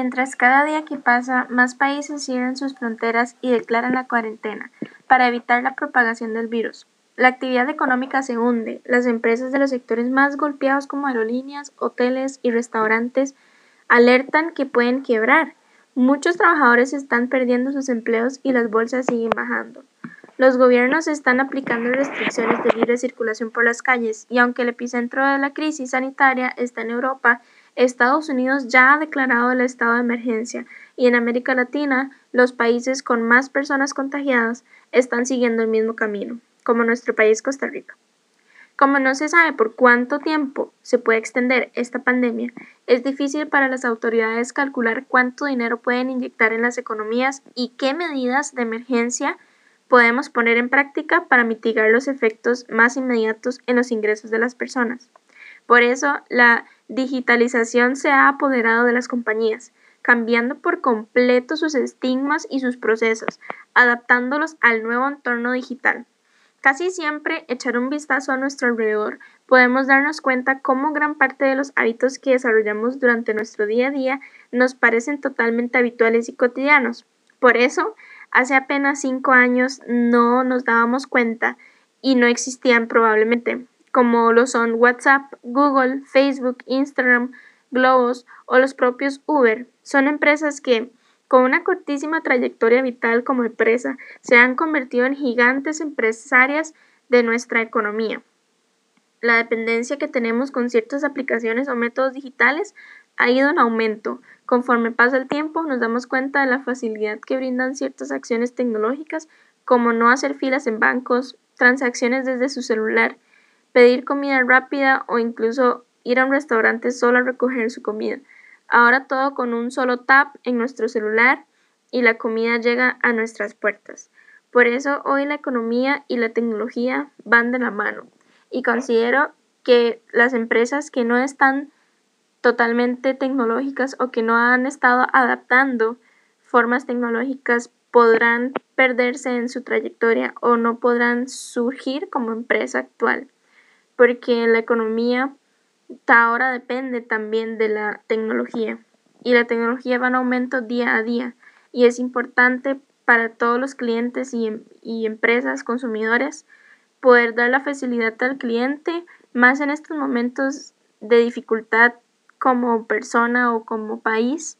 Mientras cada día que pasa, más países cierran sus fronteras y declaran la cuarentena para evitar la propagación del virus. La actividad económica se hunde, las empresas de los sectores más golpeados como aerolíneas, hoteles y restaurantes alertan que pueden quebrar. Muchos trabajadores están perdiendo sus empleos y las bolsas siguen bajando. Los gobiernos están aplicando restricciones de libre circulación por las calles y aunque el epicentro de la crisis sanitaria está en Europa, Estados Unidos ya ha declarado el estado de emergencia y en América Latina los países con más personas contagiadas están siguiendo el mismo camino, como nuestro país Costa Rica. Como no se sabe por cuánto tiempo se puede extender esta pandemia, es difícil para las autoridades calcular cuánto dinero pueden inyectar en las economías y qué medidas de emergencia podemos poner en práctica para mitigar los efectos más inmediatos en los ingresos de las personas. Por eso, la digitalización se ha apoderado de las compañías, cambiando por completo sus estigmas y sus procesos, adaptándolos al nuevo entorno digital. Casi siempre echar un vistazo a nuestro alrededor podemos darnos cuenta cómo gran parte de los hábitos que desarrollamos durante nuestro día a día nos parecen totalmente habituales y cotidianos. Por eso, hace apenas cinco años no nos dábamos cuenta y no existían probablemente como lo son WhatsApp, Google, Facebook, Instagram, Globos o los propios Uber. Son empresas que, con una cortísima trayectoria vital como empresa, se han convertido en gigantes empresarias de nuestra economía. La dependencia que tenemos con ciertas aplicaciones o métodos digitales ha ido en aumento. Conforme pasa el tiempo, nos damos cuenta de la facilidad que brindan ciertas acciones tecnológicas, como no hacer filas en bancos, transacciones desde su celular, pedir comida rápida o incluso ir a un restaurante solo a recoger su comida. Ahora todo con un solo tap en nuestro celular y la comida llega a nuestras puertas. Por eso hoy la economía y la tecnología van de la mano y considero que las empresas que no están totalmente tecnológicas o que no han estado adaptando formas tecnológicas podrán perderse en su trayectoria o no podrán surgir como empresa actual porque la economía ahora depende también de la tecnología y la tecnología va en aumento día a día y es importante para todos los clientes y, em, y empresas consumidores poder dar la facilidad al cliente más en estos momentos de dificultad como persona o como país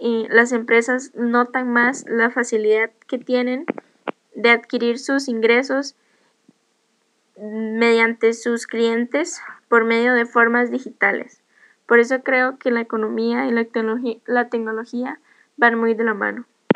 y las empresas notan más la facilidad que tienen de adquirir sus ingresos mediante sus clientes por medio de formas digitales. Por eso creo que la economía y la tecnología, van muy de la mano.